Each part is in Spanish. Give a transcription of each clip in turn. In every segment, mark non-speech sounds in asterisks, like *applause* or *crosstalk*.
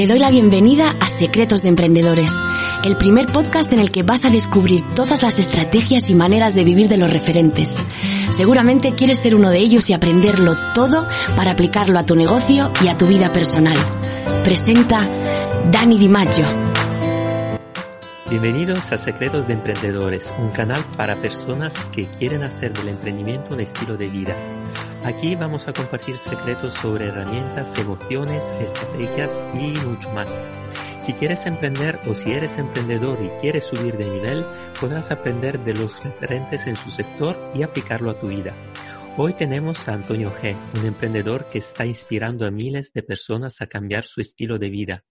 Te doy la bienvenida a Secretos de Emprendedores, el primer podcast en el que vas a descubrir todas las estrategias y maneras de vivir de los referentes. Seguramente quieres ser uno de ellos y aprenderlo todo para aplicarlo a tu negocio y a tu vida personal. Presenta Dani Di Maggio. Bienvenidos a Secretos de Emprendedores, un canal para personas que quieren hacer del emprendimiento un estilo de vida. Aquí vamos a compartir secretos sobre herramientas, emociones, estrategias y mucho más. Si quieres emprender o si eres emprendedor y quieres subir de nivel, podrás aprender de los referentes en su sector y aplicarlo a tu vida. Hoy tenemos a Antonio G., un emprendedor que está inspirando a miles de personas a cambiar su estilo de vida.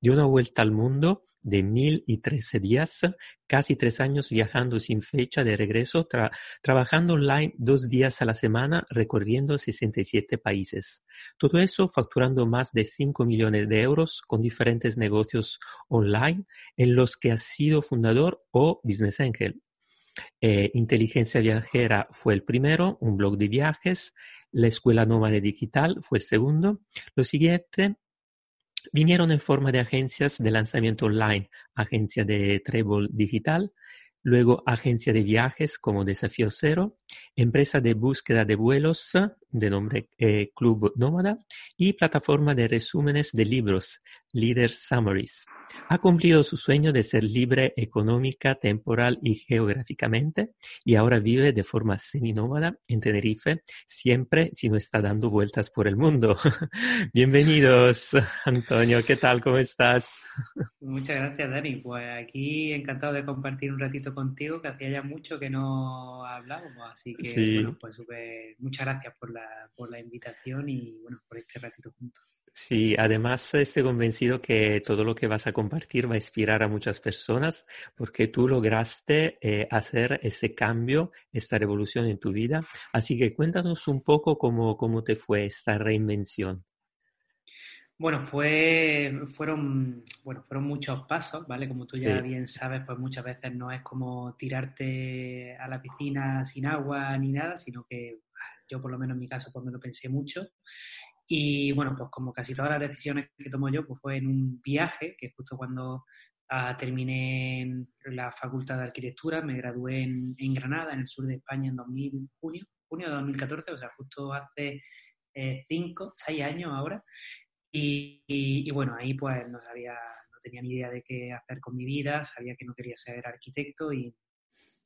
De una vuelta al mundo de mil y trece días, casi tres años viajando sin fecha de regreso, trabajando online dos días a la semana, recorriendo 67 países. Todo eso facturando más de 5 millones de euros con diferentes negocios online en los que ha sido fundador o business angel. Eh, Inteligencia Viajera fue el primero, un blog de viajes. La Escuela Nómade Digital fue el segundo. Lo siguiente, vinieron en forma de agencias de lanzamiento online, agencia de Treble Digital, luego agencia de viajes como Desafío Cero, empresa de búsqueda de vuelos de nombre eh, Club Nómada y plataforma de resúmenes de libros, Leader Summaries. Ha cumplido su sueño de ser libre económica, temporal y geográficamente y ahora vive de forma seminómada en Tenerife, siempre si no está dando vueltas por el mundo. *laughs* Bienvenidos, Antonio. ¿Qué tal? ¿Cómo estás? Muchas gracias, Dani. Pues aquí encantado de compartir un ratito contigo, que hacía ya mucho que no hablábamos, así que bueno, pues muchas gracias por la, por la invitación y bueno, por este ratito juntos. Sí, además estoy convencido que todo lo que vas a compartir va a inspirar a muchas personas porque tú lograste eh, hacer ese cambio, esta revolución en tu vida. Así que cuéntanos un poco cómo, cómo te fue esta reinvención. Bueno, fue, fueron, bueno, fueron muchos pasos, ¿vale? Como tú ya bien sabes, pues muchas veces no es como tirarte a la piscina sin agua ni nada, sino que yo por lo menos en mi caso pues me lo pensé mucho y bueno, pues como casi todas las decisiones que tomo yo, pues fue en un viaje, que justo cuando ah, terminé la Facultad de Arquitectura, me gradué en, en, Granada, en el sur de España, en 2000, junio, junio de 2014, o sea, justo hace eh, cinco, seis años ahora. Y, y, bueno, ahí pues no sabía, no tenía ni idea de qué hacer con mi vida, sabía que no quería ser arquitecto y,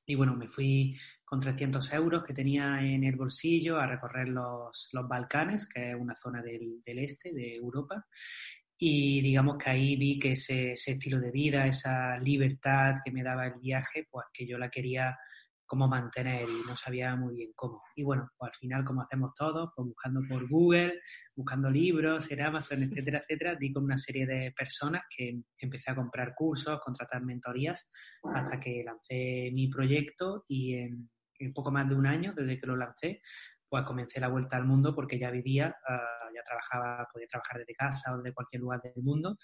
y bueno, me fui con 300 euros que tenía en el bolsillo a recorrer los, los Balcanes, que es una zona del, del, este de Europa. Y digamos que ahí vi que ese, ese, estilo de vida, esa libertad que me daba el viaje, pues que yo la quería cómo mantener y no sabía muy bien cómo. Y bueno, pues al final, como hacemos todos, pues buscando por Google, buscando libros en Amazon, etcétera, etcétera, di con una serie de personas que empecé a comprar cursos, contratar mentorías, hasta que lancé mi proyecto y en, poco más de un año desde que lo lancé, pues comencé la vuelta al mundo porque ya vivía, uh, ya trabajaba, podía trabajar desde casa o de cualquier lugar del mundo.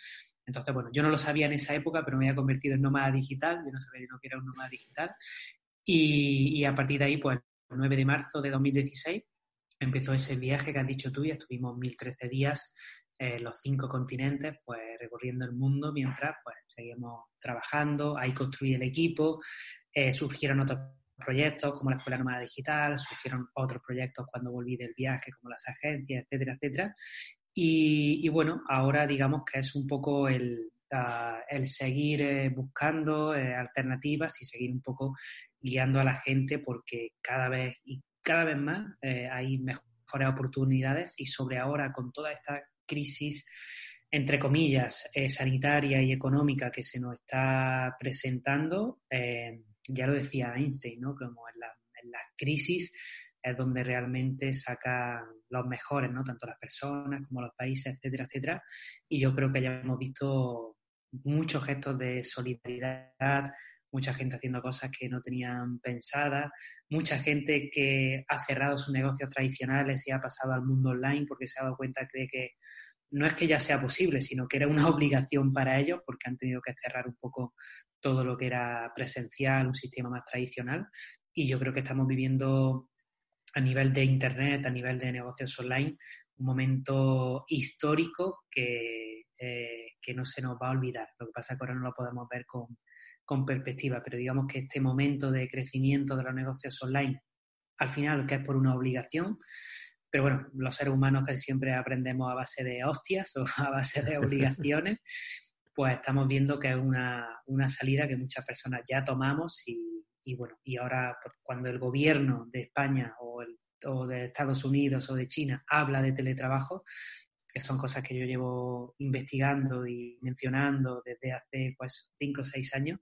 Entonces, bueno, yo no lo sabía en esa época, pero me había convertido en nómada digital, yo no sabía lo que era un nómada digital, y, a partir de ahí, pues el 9 de marzo de 2016 empezó ese viaje que has dicho tú y estuvimos 1013 días en los cinco continentes, pues recorriendo el mundo mientras pues seguimos trabajando, ahí construí el equipo, eh, surgieron otros proyectos como la Escuela Nómada Digital, surgieron otros proyectos cuando volví del viaje como las agencias, etcétera, etcétera. Y bueno, ahora digamos que es un poco el, el seguir eh, buscando eh, alternativas y seguir un poco guiando a la gente porque cada vez y cada vez más eh, hay mejores oportunidades y sobre ahora con toda esta crisis entre comillas sanitaria y económica que se nos está presentando ya lo decía Einstein no como en, la, en crisis es donde realmente sacan los mejores, ¿no? Tanto las personas como los países, etcétera, etcétera. Y yo creo que ya hemos visto muchos gestos de solidaridad, mucha gente haciendo cosas que no tenían pensadas, mucha gente que ha cerrado sus negocios tradicionales y ha pasado al mundo online porque se ha dado cuenta de que no es que ya sea posible, sino que era una *laughs* obligación para ellos porque han tenido que cerrar un poco todo lo que era presencial, un sistema más tradicional. Y yo creo que estamos viviendo a nivel de Internet, a nivel de negocios online, un momento histórico que, eh, que no se nos va a olvidar. Lo que pasa es que ahora no lo podemos ver con, con perspectiva, pero digamos que este momento de crecimiento de los negocios online, al final, que es por una obligación, pero bueno, los seres humanos que siempre aprendemos a base de hostias *laughs* o a base de obligaciones, pues estamos viendo que es una, una salida que muchas personas ya tomamos y, y bueno, y ahora pues, cuando el gobierno de España o, el, o de Estados Unidos o de China habla de teletrabajo, que son cosas que yo llevo investigando y mencionando desde hace pues cinco o seis años,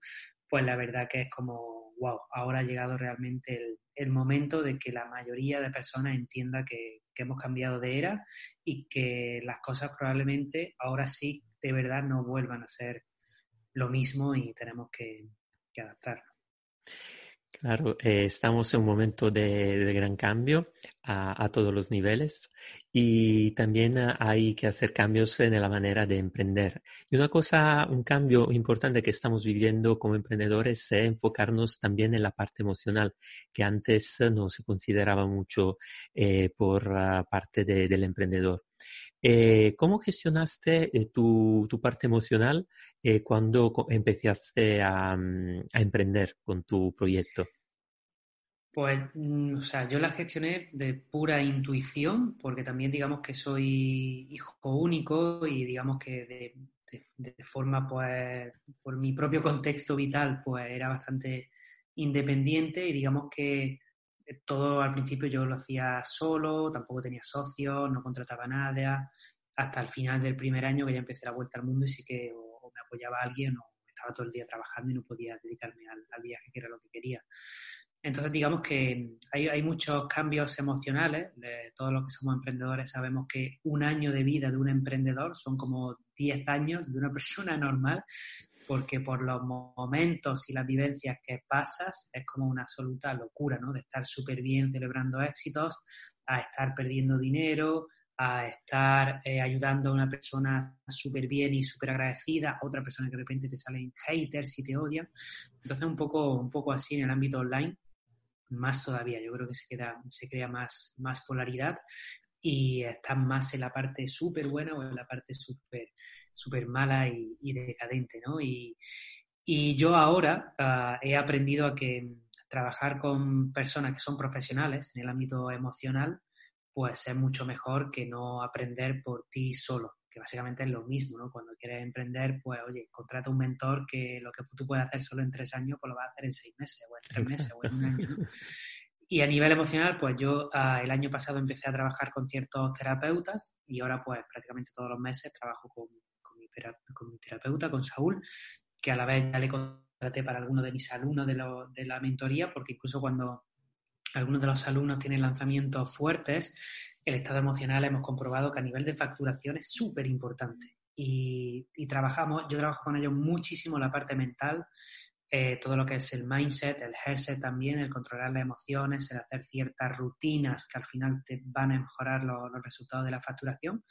pues la verdad que es como, wow, ahora ha llegado realmente el, momento de que la mayoría de personas entienda que, que, hemos cambiado de era y que las cosas probablemente ahora sí de verdad no vuelvan a ser lo mismo y tenemos que adaptarnos. Claro, eh, estamos en un momento de, gran cambio a, todos los niveles y también hay que hacer cambios en la manera de emprender. Y una cosa, un cambio importante que estamos viviendo como emprendedores es enfocarnos también en la parte emocional, que antes no se consideraba mucho eh, por parte del emprendedor. Eh, ¿Cómo gestionaste tu, parte emocional cuando empezaste mm, a emprender con tu proyecto? Pues, mm, o sea, yo la gestioné de pura intuición, porque también digamos que soy hijo único y digamos que de, forma, pues, por mi propio contexto vital, pues era bastante independiente y digamos que todo al principio yo lo hacía solo, tampoco tenía socios, no contrataba nada, hasta el final del primer año que ya empecé la vuelta al mundo y sí que o, me apoyaba alguien o estaba todo el día trabajando y no podía dedicarme al viaje que era lo que quería. Entonces, digamos que hay, muchos cambios emocionales. De todos los que somos emprendedores sabemos que un año de vida de un emprendedor son como 10 años de una *laughs* persona normal, porque por los momentos y las vivencias que pasas es como una absoluta locura, ¿no? De estar súper bien celebrando éxitos, a estar perdiendo dinero, a estar eh, ayudando a una persona súper bien y súper agradecida, a otra persona que de repente te salen haters y te odian. Entonces, un poco, un poco así en el ámbito online más todavía. Yo creo que se, queda, se crea más, más polaridad y está más en la parte súper buena o en la parte súper super mala y, decadente, ¿no? Y, yo ahora ah, he aprendido a que trabajar con personas que son profesionales en el ámbito emocional, pues es mucho mejor que no aprender por ti solo que básicamente es lo mismo, ¿no? Cuando quieres emprender, pues oye, contrata un mentor que lo que tú puedes hacer solo en tres años, pues lo vas a hacer en seis meses o en tres meses o en un año, Y a nivel emocional, pues yo ah, el año pasado empecé a trabajar con ciertos terapeutas y ahora pues prácticamente todos los meses trabajo con, mi, terapeuta, con Saúl, que a la vez ya le contraté para algunos de mis alumnos de, de la mentoría, porque incluso cuando algunos de los alumnos tienen lanzamientos fuertes, el estado emocional hemos comprobado que a nivel de facturación es súper importante. Y, trabajamos, yo trabajo con ellos muchísimo la parte mental, eh, todo lo que es el mindset, el headset también, el controlar las emociones, el hacer ciertas rutinas que al final te van a mejorar los resultados de la facturación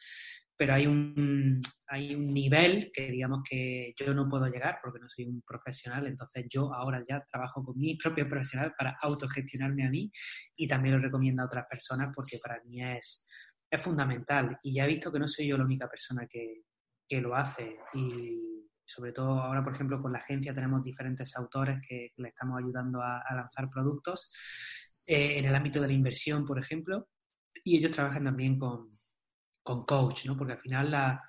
pero hay un, hay un nivel que digamos que yo no puedo llegar porque no soy un profesional, entonces yo ahora ya trabajo con mi propio profesional para autogestionarme a mí y también lo recomiendo a otras personas porque para mí es, es fundamental. Y ya he visto que no soy yo la única persona que, que lo hace. Y sobre todo ahora, por ejemplo, con la agencia tenemos diferentes autores que le estamos ayudando a, lanzar productos eh, en el ámbito de la inversión, por ejemplo, y ellos trabajan también con con coach, ¿no? Porque al final la,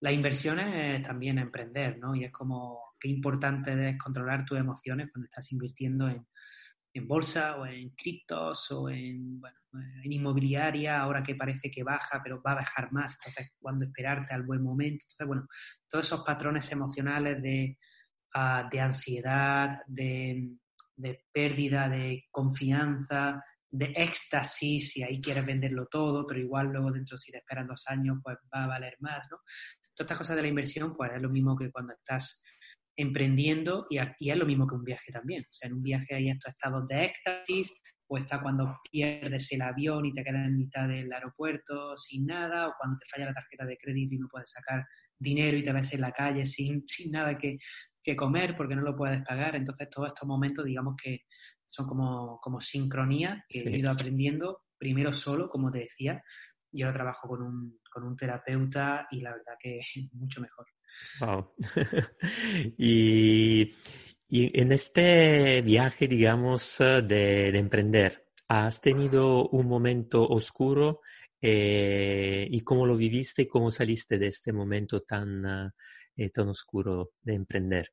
la inversión es también emprender, ¿no? Y es como qué importante es controlar tus emociones cuando estás invirtiendo en, en bolsa o en criptos o en, bueno, en inmobiliaria, ahora que parece que baja, pero va a bajar más, entonces cuando esperarte al buen momento. Entonces, bueno, todos esos patrones emocionales de, uh, de ansiedad, de, de pérdida de confianza, de éxtasis y ahí quieres venderlo todo, pero igual luego dentro si te esperan dos años pues va a valer más, ¿no? Todas estas cosas de la inversión pues es lo mismo que cuando estás emprendiendo y, y es lo mismo que un viaje también. O sea, en un viaje hay estos estados de éxtasis, o está cuando pierdes el avión y te quedas en mitad del aeropuerto sin nada, o cuando te falla la tarjeta de crédito y no puedes sacar dinero y te ves en la calle sin, sin nada que, que comer porque no lo puedes pagar. Entonces, todos estos momentos, digamos que son como, como sincronía que he ido aprendiendo, primero solo, como te decía, y ahora trabajo con un, con un terapeuta y la verdad que *laughs* mucho mejor. Wow. *laughs* y, y, en este viaje, digamos, de, emprender, ¿has tenido un momento oscuro eh, y cómo lo viviste y cómo saliste de este momento tan, eh, tan oscuro de emprender?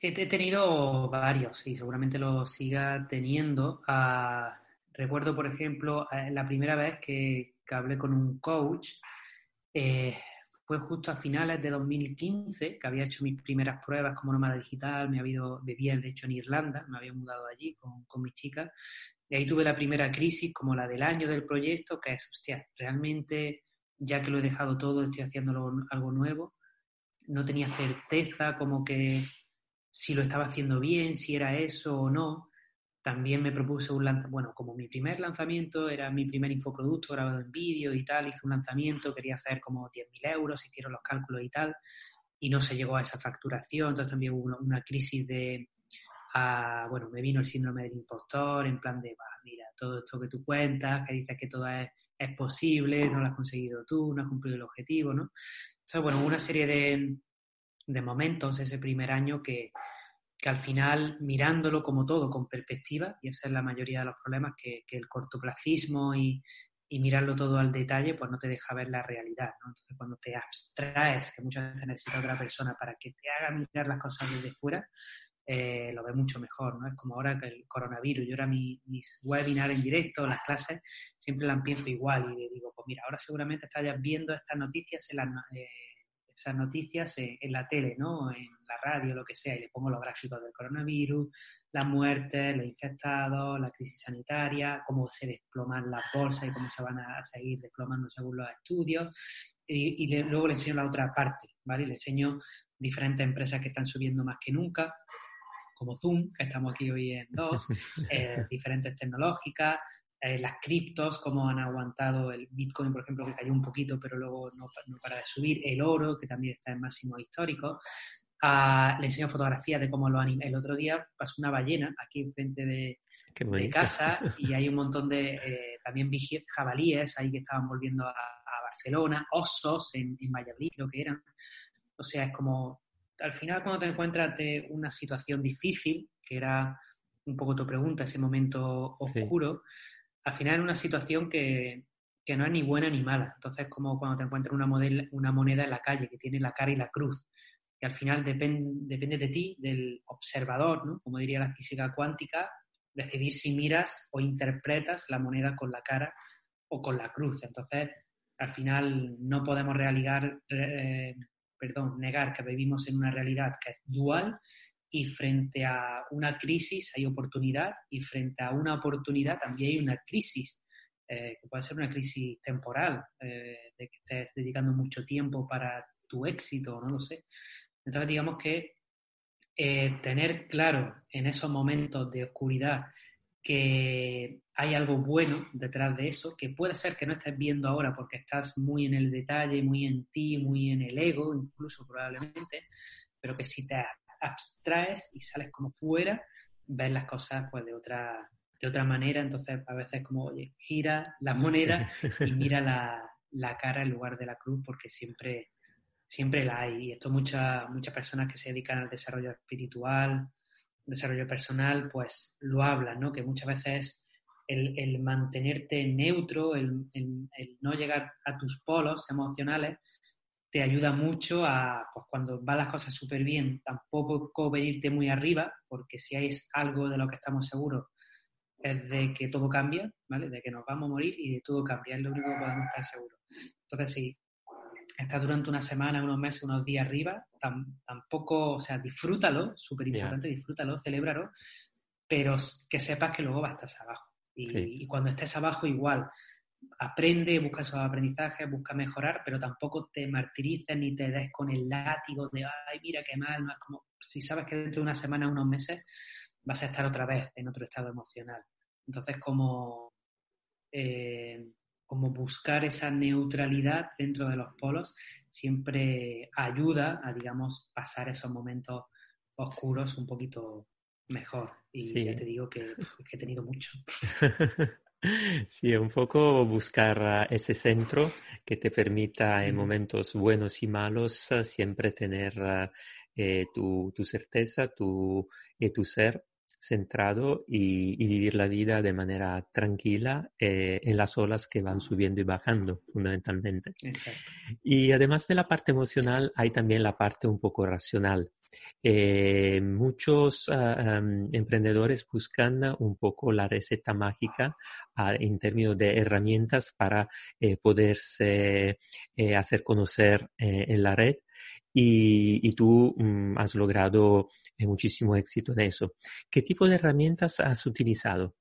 He tenido varios y seguramente lo siga teniendo. Ah, recuerdo, por ejemplo, eh, la primera vez que, hablé con un coach, eh, fue justo a finales de 2015, que había hecho mis primeras pruebas como nómada digital, me había ido, vivía de hecho en Irlanda, me había mudado allí con, con mi chica, y ahí tuve la primera crisis como la del año del proyecto, que es, hostia, realmente, ya que lo he dejado todo, estoy haciendo algo nuevo, no tenía certeza como que si lo estaba haciendo bien, si era eso o no. También me propuse un lanzamiento, bueno, como mi primer lanzamiento era mi primer infoproducto grabado en vídeo y tal, hice un lanzamiento, quería hacer como 10.000 euros, hicieron los cálculos y tal, y no se llegó a esa facturación, entonces también hubo una, crisis de, bueno, me vino el síndrome del impostor, en plan de, mira, todo esto que tú cuentas, que dices que todo es, es posible, no lo has conseguido tú, no has cumplido el objetivo, ¿no? Entonces, bueno, una serie de, de momentos ese primer año que, que, al final, mirándolo como todo, con perspectiva, y esa es la mayoría de los problemas, que, que el cortoplacismo y, y, mirarlo todo al detalle, pues no te deja ver la realidad. Entonces, cuando te abstraes, que muchas veces necesita otra persona para que te haga mirar las cosas desde fuera, eh, lo ve mucho mejor, ¿no? Es como ahora que el coronavirus, yo ahora mi, mis webinars en directo, las clases, siempre la empiezo igual y le digo, pues mira, ahora seguramente estás viendo estas noticias en las... Eh, esas noticias en, la tele, ¿no? En la radio, lo que sea, y le pongo los gráficos del coronavirus, las muertes, los infectados, la crisis sanitaria, cómo se desploman las bolsas y cómo se van a seguir desplomando según los estudios. Y, luego le enseño la otra parte, ¿vale? Le enseño diferentes empresas que están subiendo más que nunca, como Zoom, que estamos aquí hoy en dos, *laughs* eh, diferentes tecnológicas, eh, las criptos, cómo han aguantado el Bitcoin, por ejemplo, que cayó un poquito, pero luego no, para de subir, el oro, que también está en máximo histórico. Ah, le enseño fotografías de cómo lo han... El otro día pasó una ballena aquí enfrente de, de casa y *laughs* hay un montón de eh, también jabalíes ahí que estaban volviendo a, Barcelona, osos en, en Valladolid, creo que eran. O sea, es como, al final cuando te encuentras de una situación difícil, que era un poco tu pregunta, ese momento oscuro, al final una situación que, no es ni buena ni mala. Entonces, como cuando te encuentras una, una moneda en la calle que tiene la cara y la cruz, que al final depende de ti, del observador, ¿no? como diría la física cuántica, decidir si miras o interpretas la moneda con la cara o con la cruz. Entonces, al final no podemos realigar, eh, perdón, negar que vivimos en una realidad que es dual y frente a una crisis hay oportunidad y frente a una oportunidad también hay una crisis, eh, que puede ser una crisis temporal, eh, de que estés dedicando mucho tiempo para tu éxito, no lo sé. Entonces digamos que eh, tener claro en esos momentos de oscuridad que hay algo bueno detrás de eso, que puede ser que no estés viendo ahora porque estás muy en el detalle, muy en ti, muy en el ego, incluso probablemente, pero que si te abstraes y sales como fuera, ves las cosas pues de otra, de otra manera, entonces a veces como, oye, gira la moneda y *laughs* mira la, la, cara en lugar de la cruz porque siempre, siempre la hay. Y esto muchas, muchas personas que se dedican al desarrollo espiritual, desarrollo personal, pues lo hablan, ¿no? Que muchas veces el, el mantenerte neutro, el, el, el, no llegar a tus polos emocionales, te ayuda mucho a, pues cuando van las cosas súper bien, tampoco venirte muy arriba, porque si hay algo de lo que estamos seguros es de que todo cambia, ¿vale? De que nos vamos a morir y de todo cambia, es lo único que podemos estar seguros. Entonces, si estás durante una semana, unos meses, unos días arriba, tampoco, o sea, disfrútalo, súper importante, disfrútalo, celébralo, pero que sepas que luego vas a estar abajo. Y, cuando estés abajo, igual. Aprende, busca esos aprendizajes, busca mejorar, pero tampoco te martirices ni te des con el látigo de, ay, mira qué mal, no es como, si sabes que dentro de una semana, unos meses, vas a estar otra vez en otro estado emocional. Entonces, como, eh, como buscar esa neutralidad dentro de los polos siempre ayuda a, digamos, pasar esos momentos oscuros un poquito mejor. Y ya te digo que, he tenido mucho. *laughs* Sí, un poco buscar ese centro que te permita en momentos buenos y malos siempre tener eh, tu, tu, certeza tu, y tu ser centrado y, vivir la vida de manera tranquila eh, en las olas que van subiendo y bajando, fundamentalmente. Y además de la parte emocional, hay también la parte un poco racional. Eh, muchos ah, emprendedores buscan un poco la receta mágica ah, en términos de herramientas para eh, poderse hacer conocer en la red y, tú mm, has logrado eh, muchísimo éxito en eso. ¿Qué tipo de herramientas has utilizado?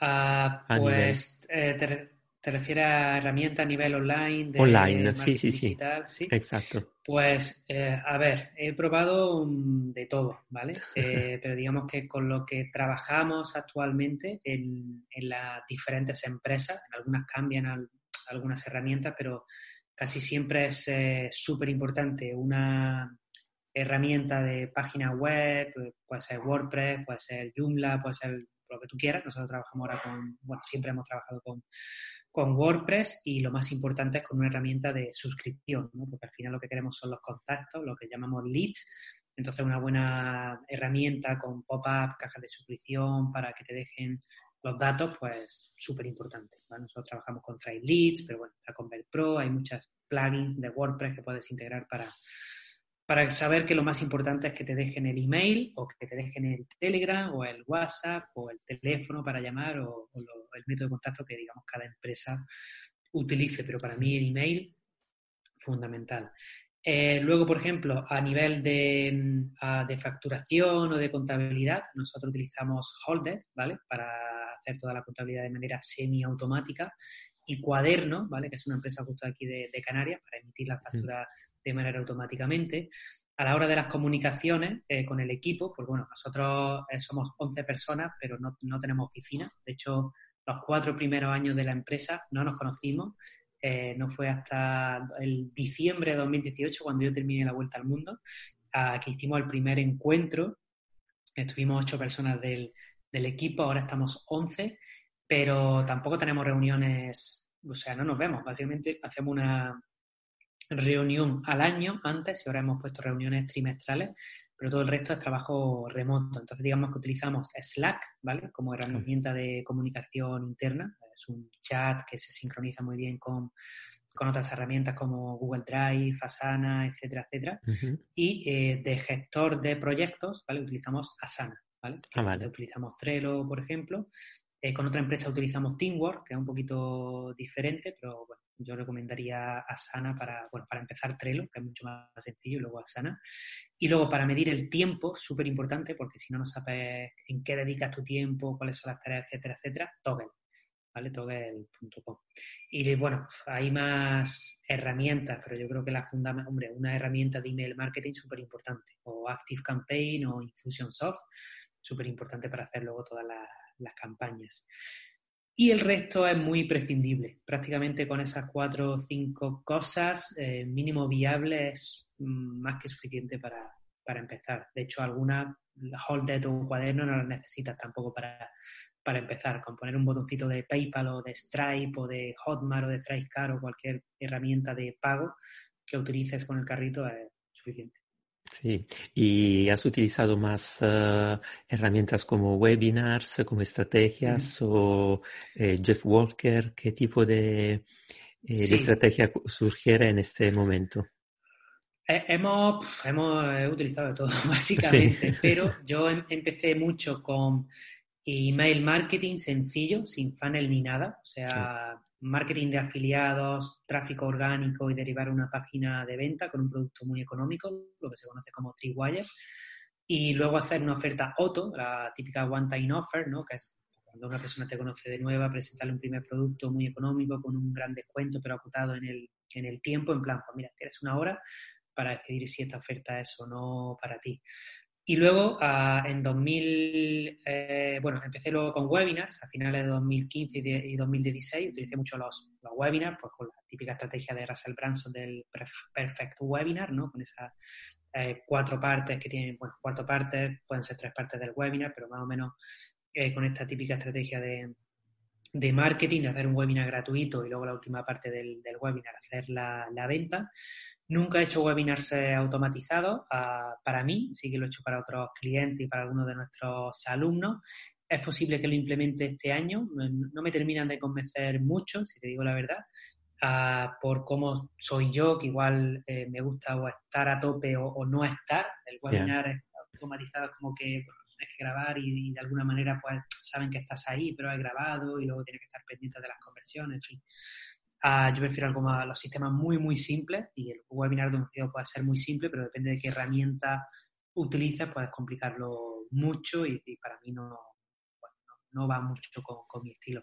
Ah, pues eh, te, refieres a herramientas a nivel online. De online, sí, sí, sí, sí. Exacto. Pues, eh, a ver, he probado de todo, ¿vale? *laughs* pero digamos que con lo que trabajamos actualmente en, en las diferentes empresas, en algunas cambian algunas herramientas, pero casi siempre es eh, súper importante una herramienta de página web, puede ser WordPress, puede ser Joomla, puede ser lo que tú quieras. Nosotros trabajamos ahora con, bueno, siempre hemos trabajado con, con WordPress y lo más importante es con una herramienta de suscripción, ¿no? porque al final lo que queremos son los contactos, lo que llamamos leads. Entonces, una buena herramienta con pop-up, cajas de suscripción para que te dejen los datos, pues súper importante. Nosotros trabajamos con Trade Leads, pero bueno, está con Pro, hay muchas plugins de WordPress que puedes integrar para, para saber que lo más importante es que te dejen el email o que te dejen el Telegram o el WhatsApp o el teléfono para llamar o, el método de contacto que, digamos, cada empresa utilice. Pero para mí el email, fundamental. Eh, luego, por ejemplo, a nivel de, mm, de, facturación o de contabilidad, nosotros utilizamos Holded, ¿vale? Para hacer toda la contabilidad de manera semiautomática y Cuaderno, ¿vale? que es una empresa justo aquí de, Canarias, para emitir la factura de manera automáticamente. A la hora de las comunicaciones eh, con el equipo, pues bueno, nosotros eh, somos 11 personas, pero no, no, tenemos oficina. De hecho, los cuatro primeros años de la empresa no nos conocimos. Eh, no fue hasta el diciembre de 2018, cuando yo terminé la vuelta al mundo, que hicimos el primer encuentro. Estuvimos ocho personas del, del equipo, ahora estamos 11, pero tampoco tenemos reuniones, o sea, no nos vemos, básicamente hacemos una reunión al año antes y ahora hemos puesto reuniones trimestrales, pero todo el resto es trabajo remoto. Entonces, digamos que utilizamos Slack, ¿vale? Como herramienta de comunicación interna. Es un chat que se sincroniza muy bien con, otras herramientas como Google Drive, Asana, etcétera, etcétera. Y eh, de gestor de proyectos, ¿vale? Utilizamos Asana. ¿vale? Ah, utilizamos Trello, por ejemplo. Eh, con otra empresa utilizamos Teamwork, que es un poquito diferente, pero bueno, yo recomendaría Asana para, bueno, para empezar Trello, que es mucho más sencillo, y luego Asana. Y luego para medir el tiempo, súper importante, porque si no, no sabes en qué dedicas tu tiempo, cuáles son las tareas, etcétera, etcétera, Toggle. ¿Vale? Toggle.com. Y bueno, hay más herramientas, pero yo creo que la fundamental, hombre, una herramienta de email marketing súper importante, o Active Campaign o Infusionsoft, súper importante para hacer luego todas las, campañas. Y el resto es muy prescindible. Prácticamente con esas cuatro o cinco cosas, eh, mínimo viable es mm, más que suficiente para, empezar. De hecho, alguna Holded o un cuaderno no las necesitas tampoco para, para empezar. Con poner un botoncito de PayPal o de Stripe o de Hotmart o de Thrivecart o cualquier herramienta de pago que utilices con el carrito es suficiente. Sí, y has utilizado más eh, herramientas como webinars, como estrategias o eh, Jeff Walker, ¿qué tipo de, eh, estrategia surgiera en este momento? hemos, hemos utilizado de todo, *laughs* básicamente, pero *laughs* yo em, empecé mucho con email marketing sencillo, sin funnel ni nada, o sea, marketing de afiliados, tráfico orgánico y derivar una página de venta con un producto muy económico, lo que se conoce como Tree Y luego hacer una oferta auto, la típica one-time offer, ¿no? que es cuando una persona te conoce de nueva, presentarle un primer producto muy económico, con un gran descuento, pero acotado en el, en el tiempo, en plan, pues mira, tienes una hora para decidir si esta oferta es o no para ti. Y luego, ah, en 2000, eh, bueno, empecé luego con webinars, a finales de 2015 y, 2016, utilicé mucho los, los, webinars, pues con la típica estrategia de Russell Branson del Perfect Webinar, ¿no? Con esas eh, cuatro partes que tienen, bueno, cuatro partes, pueden ser tres partes del webinar, pero más o menos eh, con esta típica estrategia de, de marketing, hacer un webinar gratuito y luego la última parte del, del webinar, hacer la, la, venta. Nunca he hecho webinars eh, automatizados uh, para mí, sí que lo he hecho para otros clientes y para algunos de nuestros alumnos. Es posible que lo implemente este año. No me terminan de convencer mucho, si te digo la verdad, uh, por cómo soy yo, que igual eh, me gusta o estar a tope o, o no estar. El webinar yeah. automatizado es como que bueno, tienes que grabar y, y, de alguna manera pues saben que estás ahí, pero has grabado y luego tienes que estar pendiente de las conversiones, en fin. Uh, yo prefiero algo más, los sistemas muy, muy simples y el webinar de un CEO puede ser muy simple, pero depende de qué herramienta utilices, puedes complicarlo mucho y, y para mí no, bueno, no, no, va mucho con, con mi estilo.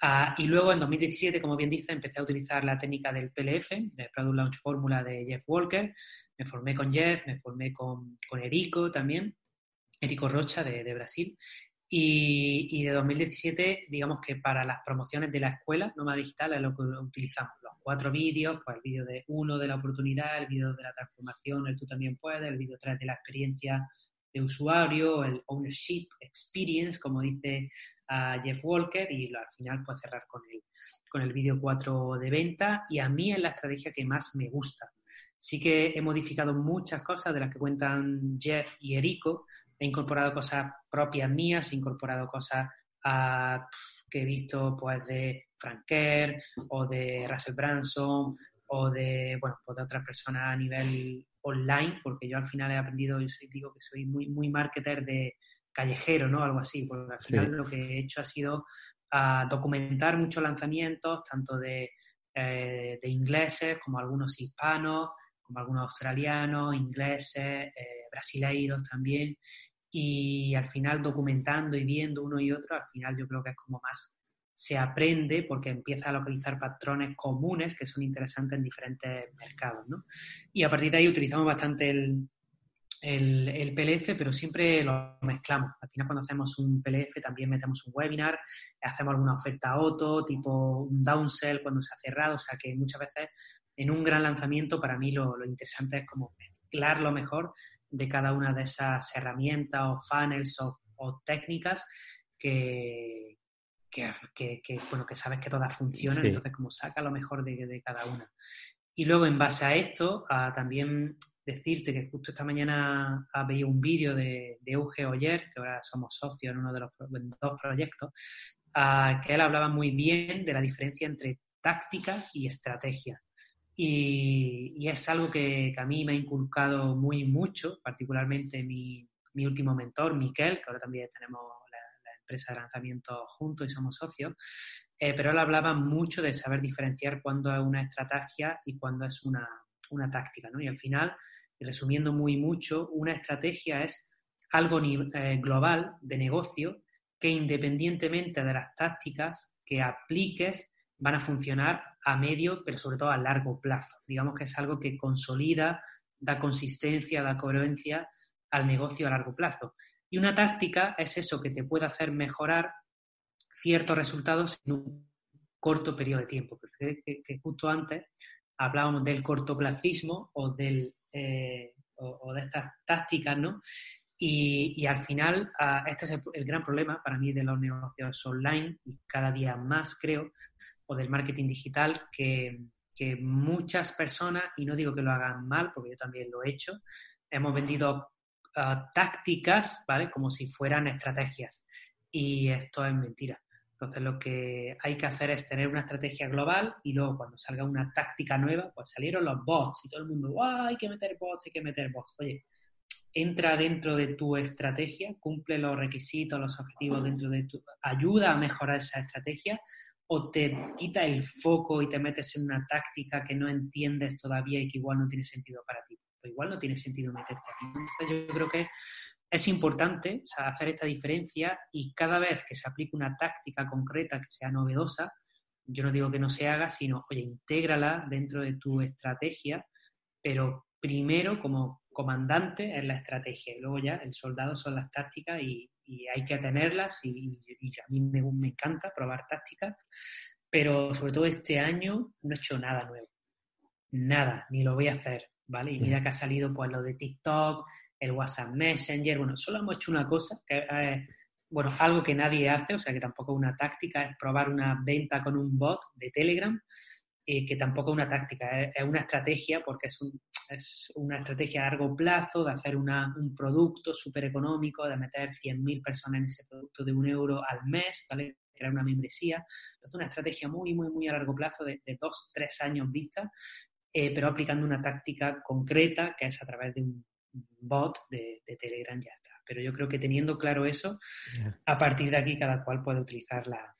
Uh, y luego en 2017, como bien dice, empecé a utilizar la técnica del PLF, del Product Launch Formula de Jeff Walker. Me formé con Jeff, me formé con, con Erico también, Erico Rocha de, Brasil. Y, de 2017, digamos que para las promociones de la escuela Nómada Digital es lo que utilizamos. Los cuatro vídeos, pues el vídeo de uno de la oportunidad, el vídeo de la transformación, el tú también puedes, el vídeo tres de la experiencia de usuario, el ownership experience, como dice Jeff Walker, y al final pues cerrar con el, con el vídeo 4 de venta. Y a mí es la estrategia que más me gusta. Sí que he modificado muchas cosas de las que cuentan Jeff y Erico, he incorporado cosas propias mías, he incorporado cosas uh, que he visto pues de Frank Kerr o de Russell Branson o de, bueno, pues de otras personas a nivel online, porque yo al final he aprendido, yo soy, digo que soy muy, muy marketer de callejero, ¿no? Algo así, porque al final sí. lo que he hecho ha sido uh, documentar muchos lanzamientos, tanto de, eh, de ingleses como algunos hispanos, como algunos australianos, ingleses, eh, brasileiros también, y al final documentando y viendo uno y otro, al final yo creo que es como más se aprende porque empieza a localizar patrones comunes que son interesantes en diferentes mercados, ¿no? Y a partir de ahí utilizamos bastante el, el, el, PLF, pero siempre lo mezclamos. Al final cuando hacemos un PLF también metemos un webinar, hacemos alguna oferta auto, tipo un downsell cuando se ha cerrado, o sea que muchas veces en un gran lanzamiento para mí lo, lo interesante es como mezclar lo mejor de cada una de esas herramientas o funnels o, o técnicas que, que, que, que, bueno, que sabes que todas funcionan, sí. entonces como saca lo mejor de, de, cada una. Y luego en base a esto, a también decirte que justo esta mañana veía un vídeo de, de Euge Oyer, que ahora somos socios en uno de los en dos proyectos, a, que él hablaba muy bien de la diferencia entre táctica y estrategia. Y, y es algo que, que, a mí me ha inculcado muy mucho, particularmente mi, mi último mentor, Miquel, que ahora también tenemos la, la empresa de lanzamiento juntos y somos socios, eh, pero él hablaba mucho de saber diferenciar cuándo es una estrategia y cuándo es una, una táctica, ¿no? Y al final, resumiendo muy mucho, una estrategia es algo eh, global de negocio que independientemente de las tácticas que apliques van a funcionar a medio, pero sobre todo a largo plazo. Digamos que es algo que consolida, da consistencia, da coherencia al negocio a largo plazo. Y una táctica es eso que te puede hacer mejorar ciertos resultados en un corto periodo de tiempo. Que, que, justo antes hablábamos del cortoplacismo o, eh, de estas tácticas, ¿no? Y, y al final, uh, este es el, gran problema para mí de los negocios online y cada día más, creo, o del marketing digital, que, que muchas personas, y no digo que lo hagan mal, porque yo también lo he hecho, hemos vendido uh, tácticas, ¿vale? Como si fueran estrategias. Y esto es mentira. Entonces lo que hay que hacer es tener una estrategia global y luego cuando salga una táctica nueva, pues salieron los bots y todo el mundo, ¡guau! Hay que meter bots, hay que meter bots. Oye, entra dentro de tu estrategia, cumple los requisitos, los objetivos dentro de tu... ayuda a mejorar esa estrategia o te quita el foco y te metes en una táctica que no entiendes todavía y que igual no tiene sentido para ti. O igual no tiene sentido meterte aquí. Entonces yo creo que es importante hacer esta diferencia y cada vez que se aplique una táctica concreta que sea novedosa, yo no digo que no se haga, sino, oye, intégrala dentro de tu estrategia, pero primero como comandante es la estrategia. Y luego ya el soldado son las tácticas y, hay que tenerlas y, a mí me, me, encanta probar tácticas, pero sobre todo este año no he hecho nada nuevo, nada, ni lo voy a hacer, ¿vale? Y mira que ha salido pues lo de TikTok, el WhatsApp Messenger, bueno, solo hemos hecho una cosa, que bueno, algo que nadie hace, o sea que tampoco es una táctica, es probar una venta con un bot de Telegram, eh, que tampoco es una táctica, es, una estrategia, porque es, es, una estrategia a largo plazo de hacer una, un producto súper económico, de meter 100.000 personas en ese producto de un euro al mes, ¿vale? crear una membresía. Entonces, una estrategia muy, muy, muy a largo plazo, de, de dos, tres años vista, eh, pero aplicando una táctica concreta, que es a través de un bot de, Telegram, ya está. Pero yo creo que teniendo claro eso, a partir de aquí cada cual puede utilizar la,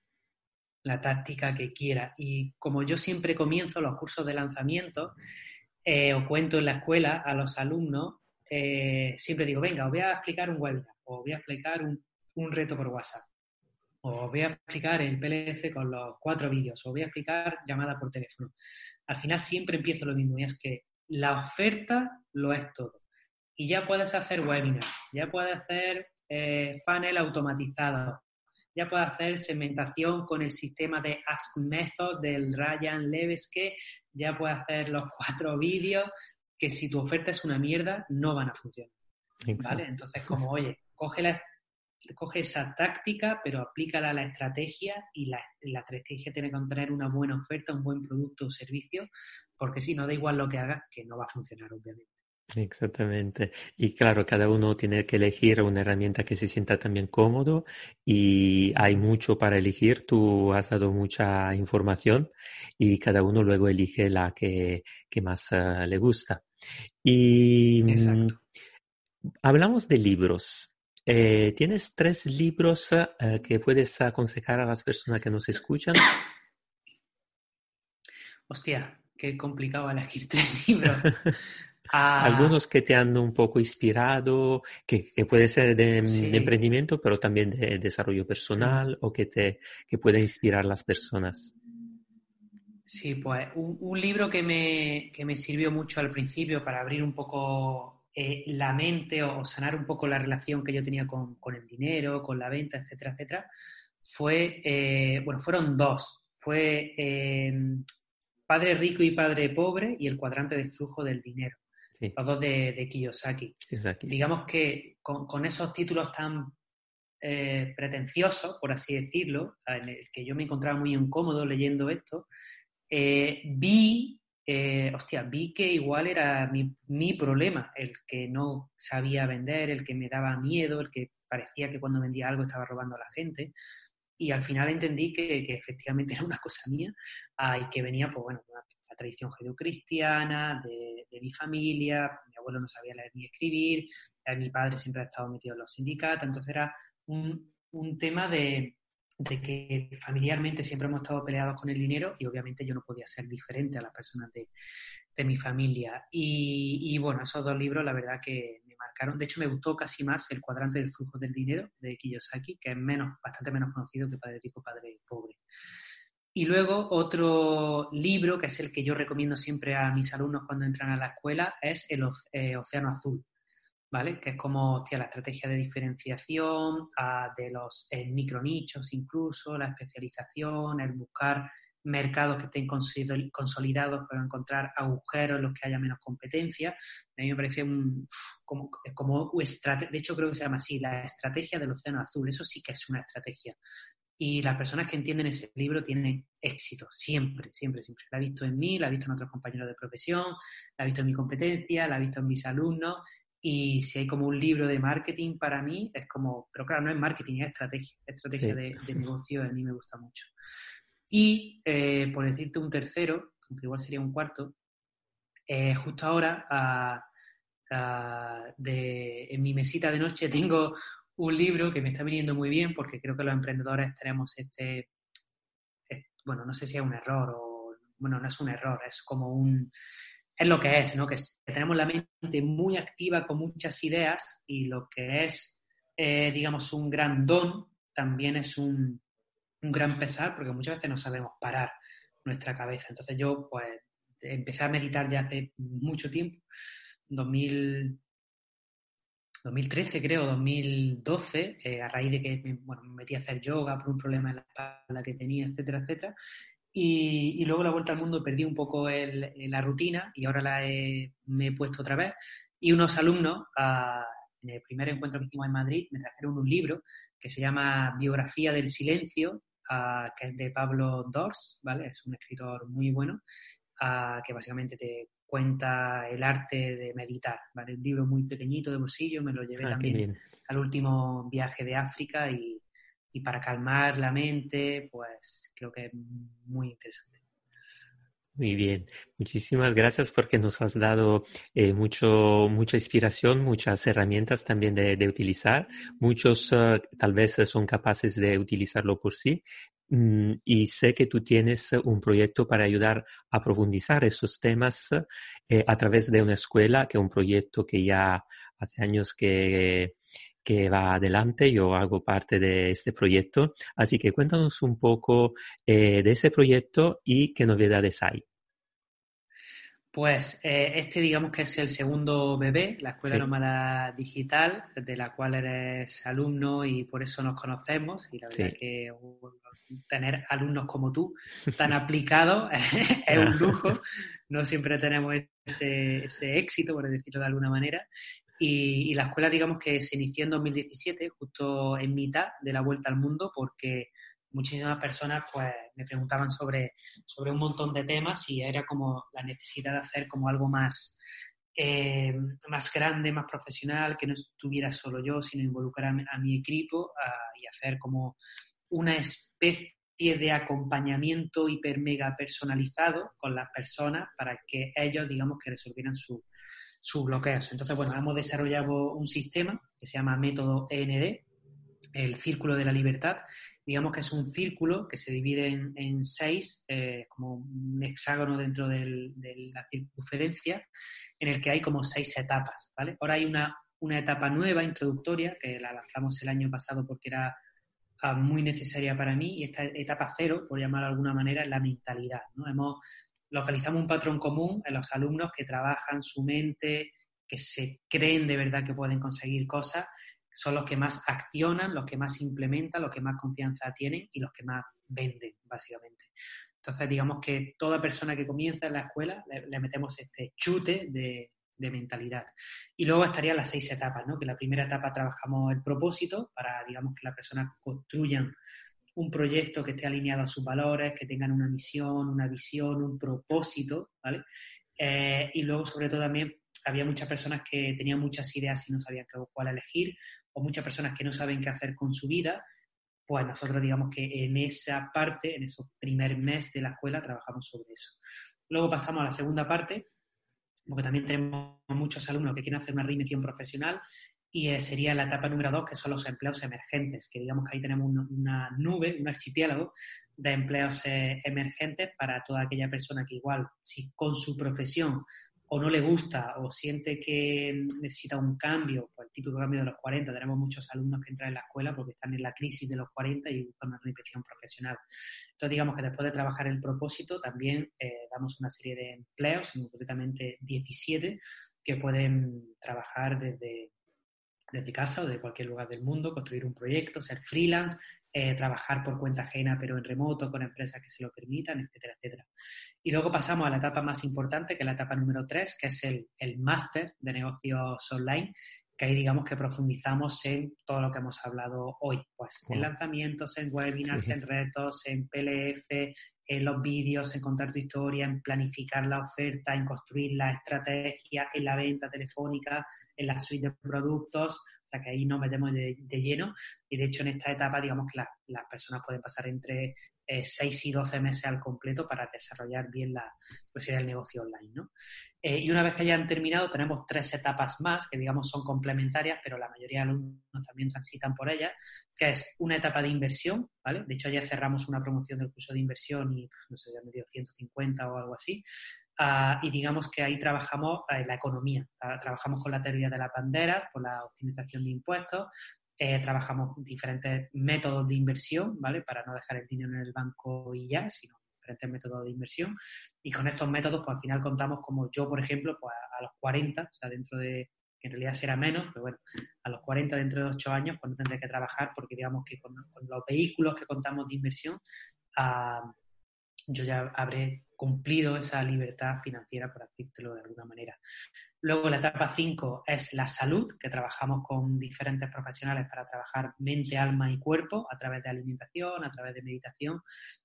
táctica que quiera. Y como yo siempre comienzo los cursos de lanzamiento eh, o cuento en la escuela a los alumnos, eh, siempre digo, venga, os voy a explicar un webinar o voy a explicar un, un reto por WhatsApp o voy a explicar el PLF con los cuatro vídeos, o voy a explicar llamada por teléfono. Al final siempre empiezo lo mismo y es que la oferta lo es todo. Y ya puedes hacer webinar, ya puedes hacer eh, funnel automatizado, ya puedes hacer segmentación con el sistema de Ask Method del Ryan Levesque, ya puedes hacer los cuatro vídeos que si tu oferta es una mierda no van a funcionar. ¿Vale? Entonces, como, oye, coge la, coge esa táctica, pero aplícala a la estrategia y la, estrategia tiene que tener una buena oferta, un buen producto o servicio, porque si no da igual lo que hagas, que no va a funcionar, obviamente. Exactamente. Y claro, cada uno tiene que elegir una herramienta que se sienta también cómodo y hay mucho para elegir. Tú has dado mucha información y cada uno luego elige la que, más eh, le gusta. Y mm, hablamos de libros. Eh, ¿Tienes tres libros eh, que puedes aconsejar a las personas que nos escuchan? Hostia, qué complicado elegir tres libros. *laughs* Ah. Algunos que te han un poco inspirado, que, puede ser de, emprendimiento, pero también de desarrollo personal o que te que puede inspirar a las personas. Sí, pues un, libro que me, que me sirvió mucho al principio para abrir un poco eh, la mente o, sanar un poco la relación que yo tenía con, el dinero, con la venta, etcétera, etcétera, fue, eh, bueno, fueron dos. Fue eh, Padre Rico y Padre Pobre y el cuadrante del flujo del dinero. Los dos de, Kiyosaki. Digamos que con, esos títulos tan pretenciosos, por así decirlo, en el que yo me encontraba muy incómodo leyendo esto, vi eh, hostia, vi que igual era mi, problema, el que no sabía vender, el que me daba miedo, el que parecía que cuando vendía algo estaba robando a la gente. Y al final entendí que, efectivamente *laughs* era una cosa mía ah, y que venía, pues bueno, de la tradición judeocristiana, de, de mi familia, mi abuelo no sabía leer ni escribir, eh, mi padre siempre ha estado metido en los sindicatos, entonces era un tema de, de que familiarmente siempre hemos estado peleados con el dinero y obviamente yo no podía ser diferente a las personas de, mi familia. Y, bueno, esos dos libros la verdad que me marcaron. De hecho, me gustó casi más El cuadrante del flujo del dinero de Kiyosaki, que es menos, bastante menos conocido que Padre Rico, Padre Pobre. Y luego otro libro, que es el que yo recomiendo siempre a mis alumnos cuando entran a la escuela, es El eh, Océano Azul ¿vale? Que es como, hostia, la estrategia de diferenciación, de los eh, micronichos incluso, la especialización, el buscar mercados que estén consolidados para encontrar agujeros en los que haya menos competencia. A mí me parece un, como, como de hecho creo que se llama así, la estrategia del océano azul. Eso sí que es una estrategia. Y las personas que entienden ese libro tienen éxito, siempre, siempre, siempre. La he visto en mí, la he visto en otros compañeros de profesión, la he visto en mi competencia, la he visto en mis alumnos y si hay como un libro de marketing para mí, es como, pero claro, no es marketing, es estrategia, estrategia de, negocio, a mí me gusta mucho. Y eh, por decirte un tercero, aunque igual sería un cuarto, eh, justo ahora de, en mi mesita de noche *laughs* tengo un libro que me está viniendo muy bien porque creo que los emprendedores tenemos este, bueno, no sé si es un error o, bueno, no es un error, es como un, es lo que es, ¿no? Que, tenemos la mente muy activa con muchas ideas y lo que es, eh, digamos, un gran don también es un, un gran pesar porque muchas veces no sabemos parar nuestra cabeza. Entonces yo, pues, empecé a meditar ya hace mucho tiempo, 2000, 2013 creo, 2012, eh, a raíz de que bueno, me metí a hacer yoga por un problema en la espalda que tenía, etcétera, etcétera. Y, luego la vuelta al mundo perdí un poco el, la rutina y ahora la he, me he puesto otra vez. Y unos alumnos, en el primer encuentro que hicimos en Madrid, me trajeron un libro que se llama Biografía del Silencio, que es de Pablo Dors, ¿vale? Es un escritor muy bueno, que básicamente te cuenta el arte de meditar, ¿vale? Un libro muy pequeñito de bolsillo, me lo llevé ah, también al último viaje de África y, y para calmar la mente, pues creo que es muy interesante. Muy bien, muchísimas gracias porque nos has dado eh, mucho, mucha inspiración, muchas herramientas también de, de utilizar. Muchos uh, tal vez son capaces de utilizarlo por sí. Mm, y sé que tú tienes un proyecto para ayudar a profundizar esos temas eh, a través de una escuela, que es un proyecto que ya hace años que, que va adelante, yo hago parte de este proyecto, así que cuéntanos un poco eh, de ese proyecto y qué novedades hay. Pues eh, este digamos que es el segundo bebé, la Escuela Nómada Digital, de la cual eres alumno y por eso nos conocemos. Y la verdad es que tener alumnos como tú, *laughs* tan aplicados, *laughs* es un lujo. No siempre tenemos ese, ese éxito, por decirlo de alguna manera. Y, la escuela, digamos que se inició en 2017, justo en mitad de la vuelta al mundo, porque muchísimas personas pues me preguntaban sobre, sobre un montón de temas y era como la necesidad de hacer como algo más, eh, más grande, más profesional, que no estuviera solo yo, sino involucrar a, mi equipo y hacer como una especie de acompañamiento hiper mega personalizado con las personas para que ellos, digamos, que resolvieran su, sus bloqueos. Entonces, bueno, hemos desarrollado un sistema que se llama método END, el círculo de la libertad. Digamos que es un círculo que se divide en, seis, eh, como un hexágono dentro de la circunferencia, en el que hay como seis etapas, ¿vale? Ahora hay una, una etapa nueva, introductoria, que la lanzamos el año pasado porque era ah, muy necesaria para mí, y esta etapa cero, por llamarlo de alguna manera, es la mentalidad, ¿no? Hemos localizamos un patrón común en los alumnos que trabajan su mente, que se creen de verdad que pueden conseguir cosas, son los que más accionan, los que más implementan, los que más confianza tienen y los que más venden, básicamente. Entonces, digamos que toda persona que comienza en la escuela le, metemos este chute de, de, mentalidad. Y luego estarían las seis etapas, ¿no? Que la primera etapa trabajamos el propósito para, digamos, que las personas construyan un proyecto que esté alineado a sus valores, que tengan una misión, una visión, un propósito, ¿vale? Eh, y luego, sobre todo, también había muchas personas que tenían muchas ideas y no sabían cuál elegir, o muchas personas que no saben qué hacer con su vida. Pues nosotros, digamos que en esa parte, en esos primer mes de la escuela, trabajamos sobre eso. Luego pasamos a la segunda parte, porque también tenemos muchos alumnos que quieren hacer una reinvención profesional y eh, sería la etapa número dos, que son los empleos emergentes, que digamos que ahí tenemos una, nube, un archipiélago de empleos eh, emergentes para toda aquella persona que igual, si con su profesión o no le gusta o siente que necesita un cambio, pues el típico cambio de los 40, tenemos muchos alumnos que entran en la escuela porque están en la crisis de los 40 y buscan una reinvención profesional. Entonces, digamos que después de trabajar el propósito, también eh, damos una serie de empleos, concretamente 17, que pueden trabajar desde desde casa o de cualquier lugar del mundo, construir un proyecto, ser freelance, eh, trabajar por cuenta ajena pero en remoto con empresas que se lo permitan, etcétera, etcétera. Y luego pasamos a la etapa más importante, que es la etapa número tres, que es el, el máster de negocios online, que ahí digamos que profundizamos en todo lo que hemos hablado hoy, pues en lanzamientos, en webinars, en retos, en PLF, en los vídeos, en contar tu historia, en planificar la oferta, en construir la estrategia, en la venta telefónica, en la suite de productos. Sea que ahí nos metemos de, lleno y de hecho en esta etapa digamos que las personas pueden pasar entre 6 eh, y 12 meses al completo para desarrollar bien la pues, del negocio online. ¿no? Eh, y una vez que hayan terminado, tenemos tres etapas más que, digamos, son complementarias, pero la mayoría de alumnos también transitan por ellas, que es una etapa de inversión, ¿vale? De hecho, ya cerramos una promoción del curso de inversión y, pues, no sé, ya me dio 150 o algo así. Ah, y digamos que ahí trabajamos en la economía, ah, trabajamos con la teoría de las banderas, con la optimización de impuestos, eh, trabajamos diferentes métodos de inversión, ¿vale? Para no dejar el dinero en el banco y ya, sino diferentes métodos de inversión. Y con estos métodos, pues al final contamos como yo, por ejemplo, pues a los 40, o sea, dentro de, que en realidad será menos, pero bueno, a los 40, dentro de 8 años, pues no tendré que trabajar porque digamos que con, los vehículos que contamos de inversión, ah, yo ya habré cumplido esa libertad financiera, por decirlo de alguna manera. Luego la etapa 5 es la salud, que trabajamos con diferentes profesionales para trabajar mente, alma y cuerpo a través de alimentación, a través de meditación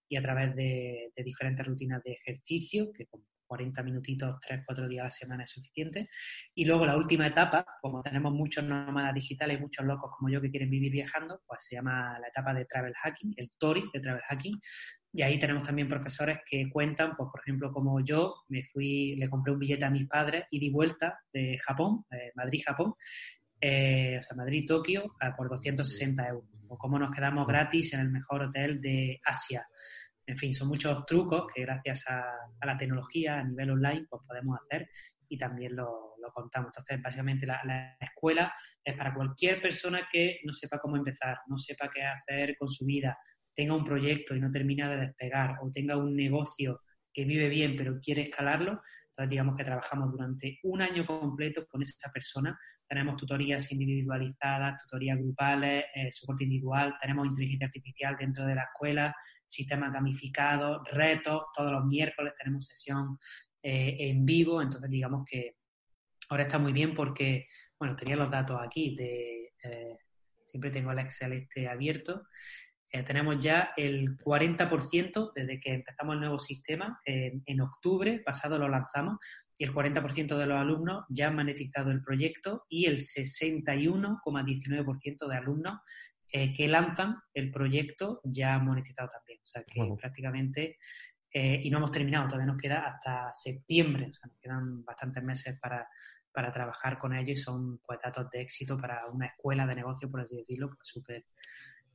y a través de, diferentes rutinas de ejercicio, que con 40 minutitos, 3, 4 días a la semana es suficiente. Y luego la última etapa, como tenemos muchos nómadas digitales y muchos locos como yo que quieren vivir viajando, pues se llama la etapa de travel hacking, el TORI de travel hacking, y ahí tenemos también profesores que cuentan, pues por ejemplo, como yo me fui, le compré un billete a mis padres y di vuelta de Japón, Madrid-Japón, eh, o sea, Madrid-Tokio, por 260 euros. O cómo nos quedamos gratis en el mejor hotel de Asia. En fin, son muchos trucos que gracias a, la tecnología a nivel online pues podemos hacer y también lo, contamos. Entonces, básicamente la, la, escuela es para cualquier persona que no sepa cómo empezar, no sepa qué hacer con su vida, tenga un proyecto y no termina de despegar o tenga un negocio que vive bien pero quiere escalarlo, entonces digamos que trabajamos durante un año completo con esa persona. Tenemos tutorías individualizadas, tutorías grupales, eh, soporte individual, tenemos inteligencia artificial dentro de la escuela, sistemas gamificados, retos, todos los miércoles tenemos sesión eh, en vivo, entonces digamos que ahora está muy bien porque, bueno, tenía los datos aquí de... Eh, siempre tengo el Excel este abierto eh, tenemos ya el 40% desde que empezamos el nuevo sistema. en octubre pasado lo lanzamos y el 40% de los alumnos ya han monetizado el proyecto y el 61,19% de alumnos eh, que lanzan el proyecto ya han monetizado también. O sea que prácticamente, eh, y no hemos terminado, todavía nos queda hasta septiembre, o sea, nos quedan bastantes meses para, para trabajar con ellos y son pues, datos de éxito para una escuela de negocio, por así decirlo, pues súper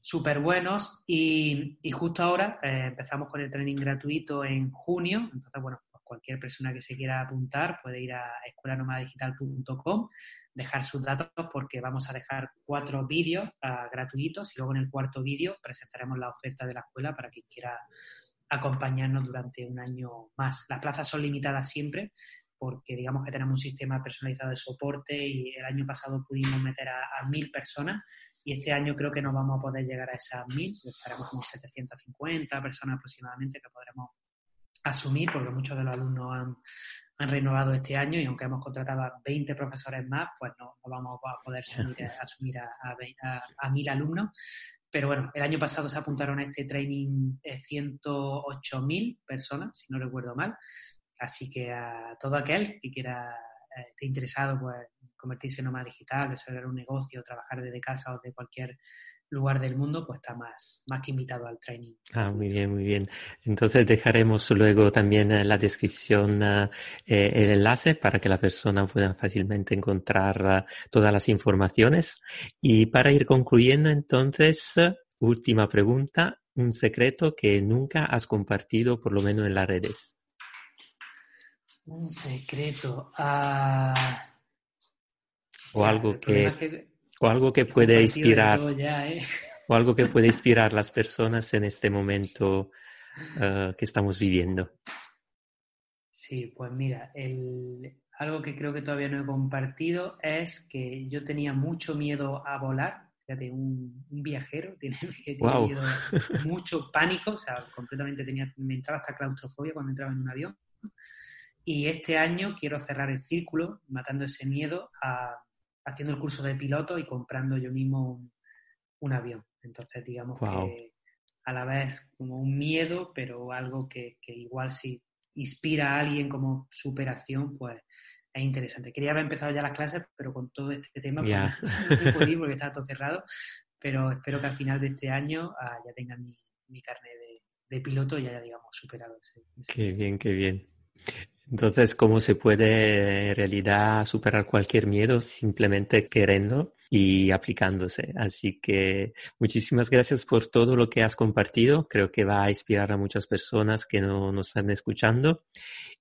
súper buenos y, justo ahora eh, empezamos con el training gratuito en junio, entonces bueno, pues cualquier persona que se quiera apuntar puede ir a escuelanomadigital.com, dejar sus datos porque vamos a dejar cuatro vídeos ah, gratuitos y luego en el cuarto vídeo presentaremos la oferta de la escuela para quien quiera acompañarnos durante un año más. Las plazas son limitadas siempre, porque digamos que tenemos un sistema personalizado de soporte y el año pasado pudimos meter a, mil personas y este año creo que no vamos a poder llegar a esas mil, estaremos como 750 personas aproximadamente que podremos asumir, porque muchos de los alumnos han, renovado este año y aunque hemos contratado a 20 profesores más, pues no, vamos a poder asumir, a, mil alumnos. Pero bueno, el año pasado se apuntaron a este training 108.000 eh, personas, si no recuerdo mal, Así que a todo aquel que quiera, eh, esté interesado pues, convertirse en nómada digital, desarrollar un negocio, trabajar desde casa o de cualquier lugar del mundo, pues está más, más que invitado al training. Ah, muy bien, muy bien. Entonces dejaremos luego también en la descripción eh, el enlace para que la persona pueda fácilmente encontrar eh, todas las informaciones. Y para ir concluyendo, entonces, última pregunta, un secreto que nunca has compartido, por lo menos en las redes. Un secreto. Ah, o algo que, o algo que puede inspirar. ¿eh? O algo que puede inspirar las personas en este momento ah, que estamos viviendo. Sí, pues mira, algo que creo que todavía no he compartido es que yo tenía mucho miedo a volar. Fíjate, un, viajero *laughs* tiene, que miedo, mucho pánico, o sea, completamente tenía, me entraba hasta claustrofobia cuando entraba en un avión. Y este año quiero cerrar el círculo, matando ese miedo, haciendo el curso de piloto y comprando yo mismo un, avión. Entonces, digamos que a la vez como un miedo, pero algo que, igual si inspira a alguien como superación, pues es interesante. Quería haber empezado ya las clases, pero con todo este tema, pues, *laughs* no porque está todo cerrado. Pero espero que al final de este año ah, ya tenga mi, mi carnet de, piloto y haya, digamos, superado ese. Qué bien, qué bien. Entonces, ¿cómo se puede en realidad superar cualquier miedo simplemente queriendo? y aplicándose. Así que muchísimas gracias por todo lo que has compartido. Creo que va a inspirar a muchas personas que no nos están escuchando.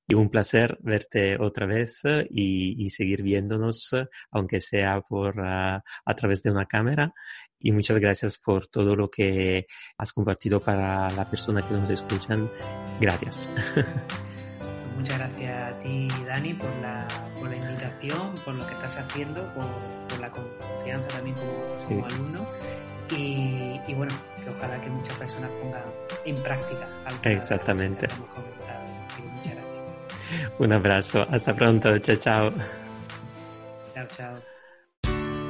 Y un placer verte otra vez y, seguir viéndonos, aunque sea por uh, a través de una cámara. Y muchas gracias por todo lo que has compartido para la persona que nos escuchan. Gracias. *laughs* Muchas gracias a ti, Dani, por la, por la invitación, por lo que estás haciendo, por, por la confianza también como, alumno. Y, y, bueno, que ojalá que muchas personas pongan en práctica algo Exactamente. Que hemos comentado. muchas gracias. Un abrazo. Hasta pronto. Chao, chao. Chao, chao.